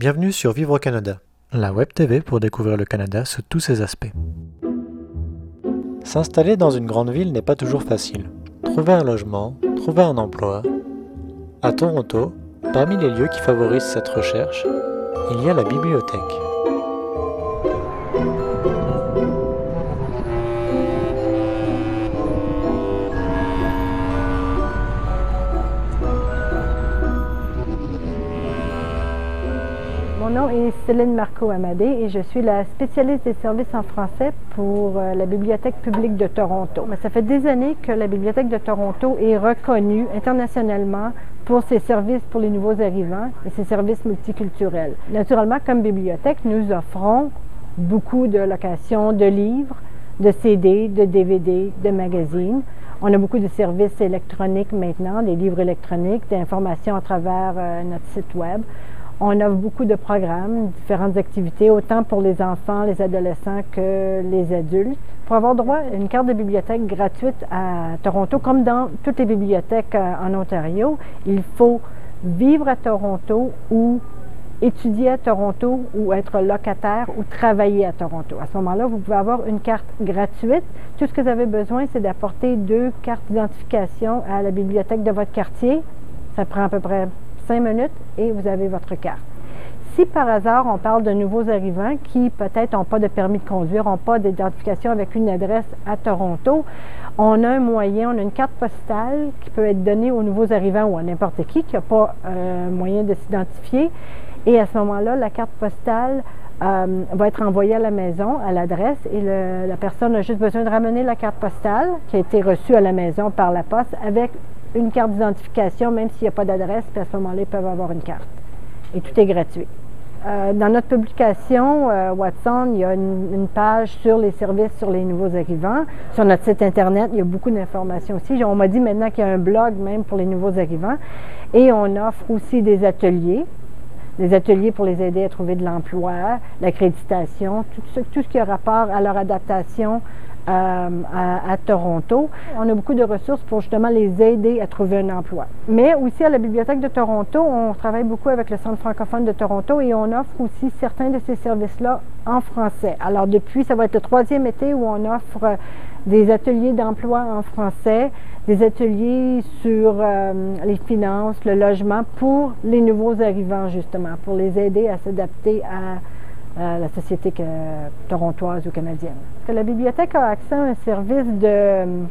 Bienvenue sur Vivre au Canada, la web TV pour découvrir le Canada sous tous ses aspects. S'installer dans une grande ville n'est pas toujours facile. Trouver un logement, trouver un emploi. À Toronto, parmi les lieux qui favorisent cette recherche, il y a la bibliothèque. Mon nom est Céline Marco-Amadé et je suis la spécialiste des services en français pour euh, la Bibliothèque publique de Toronto. Ça fait des années que la Bibliothèque de Toronto est reconnue internationalement pour ses services pour les nouveaux arrivants et ses services multiculturels. Naturellement, comme bibliothèque, nous offrons beaucoup de locations de livres, de CD, de DVD, de magazines. On a beaucoup de services électroniques maintenant, des livres électroniques, d'informations à travers euh, notre site web. On offre beaucoup de programmes, différentes activités, autant pour les enfants, les adolescents que les adultes. Pour avoir droit à une carte de bibliothèque gratuite à Toronto, comme dans toutes les bibliothèques euh, en Ontario, il faut vivre à Toronto ou étudier à Toronto ou être locataire ou travailler à Toronto. À ce moment-là, vous pouvez avoir une carte gratuite. Tout ce que vous avez besoin, c'est d'apporter deux cartes d'identification à la bibliothèque de votre quartier. Ça prend à peu près minutes et vous avez votre carte. Si par hasard on parle de nouveaux arrivants qui peut-être n'ont pas de permis de conduire, n'ont pas d'identification avec une adresse à Toronto, on a un moyen, on a une carte postale qui peut être donnée aux nouveaux arrivants ou à n'importe qui qui n'a pas euh, moyen de s'identifier. Et à ce moment-là, la carte postale euh, va être envoyée à la maison, à l'adresse, et la personne a juste besoin de ramener la carte postale qui a été reçue à la maison par la poste avec une carte d'identification, même s'il n'y a pas d'adresse, puis à ce moment-là, ils peuvent avoir une carte. Et tout est gratuit. Euh, dans notre publication euh, Watson, il y a une, page sur les services sur les nouveaux arrivants. Sur notre site Internet, il y a beaucoup d'informations aussi. On m'a dit maintenant qu'il y a un blog même pour les nouveaux arrivants. Et on offre aussi des ateliers des ateliers pour les aider à trouver de l'emploi, l'accréditation, tout ce, qui a rapport à leur adaptation à, à, Toronto. On a beaucoup de ressources pour justement les aider à trouver un emploi. Mais aussi à la Bibliothèque de Toronto, on travaille beaucoup avec le Centre francophone de Toronto et on offre aussi certains de ces services-là en français. Alors depuis, ça va être le troisième été où on offre des ateliers d'emploi en français, des ateliers sur euh, les finances, le logement pour les nouveaux arrivants justement, pour les aider à s'adapter à la société torontoise ou canadienne. La bibliothèque a accès à un service de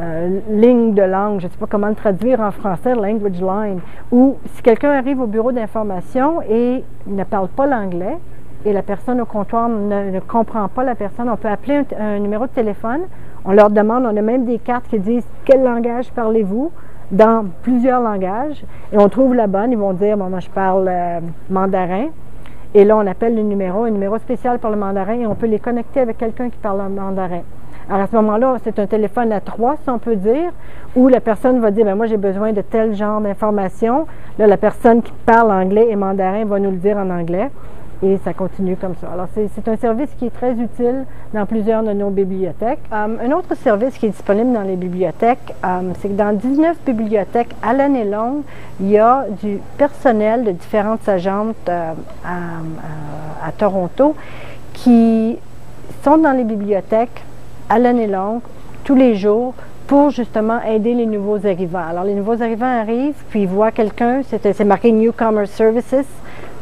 euh, ligne de langue, je ne sais pas comment le traduire en français, language line, où si quelqu'un arrive au bureau d'information et ne parle pas l'anglais, et la personne au comptoir ne, comprend pas la personne, on peut appeler un, un, numéro de téléphone. On leur demande, on a même des cartes qui disent quel langage parlez-vous dans plusieurs langages. Et on trouve la bonne. Ils vont dire, bon, moi je parle euh, mandarin. Et là, on appelle le numéro, un numéro spécial pour le mandarin, et on peut les connecter avec quelqu'un qui parle mandarin. Alors à ce moment-là, c'est un téléphone à trois, si on peut dire, où la personne va dire, ben moi j'ai besoin de tel genre d'information. Là, la personne qui parle anglais et mandarin va nous le dire en anglais. Et ça continue comme ça. Alors, c'est un service qui est très utile dans plusieurs de nos bibliothèques. Um, un autre service qui est disponible dans les bibliothèques, um, c'est que dans 19 bibliothèques à l'année longue, il y a du personnel de différentes agentes euh, à, à, à Toronto qui sont dans les bibliothèques à l'année longue, tous les jours, pour justement aider les nouveaux arrivants. Alors, les nouveaux arrivants arrivent, puis ils voient quelqu'un, c'est marqué Newcomer Services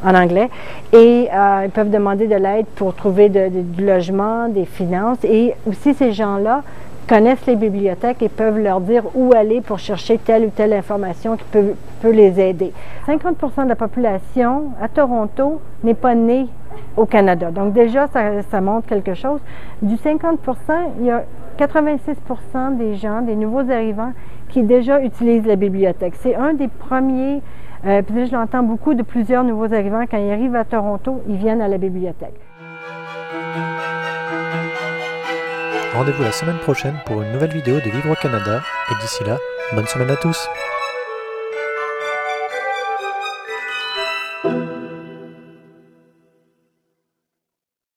en anglais, et euh, ils peuvent demander de l'aide pour trouver du logement, des finances, et aussi ces gens-là connaissent les bibliothèques et peuvent leur dire où aller pour chercher telle ou telle information qui peut, peut les aider. 50% de la population à Toronto n'est pas née au Canada. Donc déjà, ça, ça, montre quelque chose. Du 50% il y a 86% des gens, des nouveaux arrivants, qui déjà utilisent la bibliothèque. C'est un des premiers, euh, puis je l'entends beaucoup de plusieurs nouveaux arrivants, quand ils arrivent à Toronto, ils viennent à la bibliothèque. Rendez-vous la semaine prochaine pour une nouvelle vidéo de Vivre au Canada, et d'ici là, bonne semaine à tous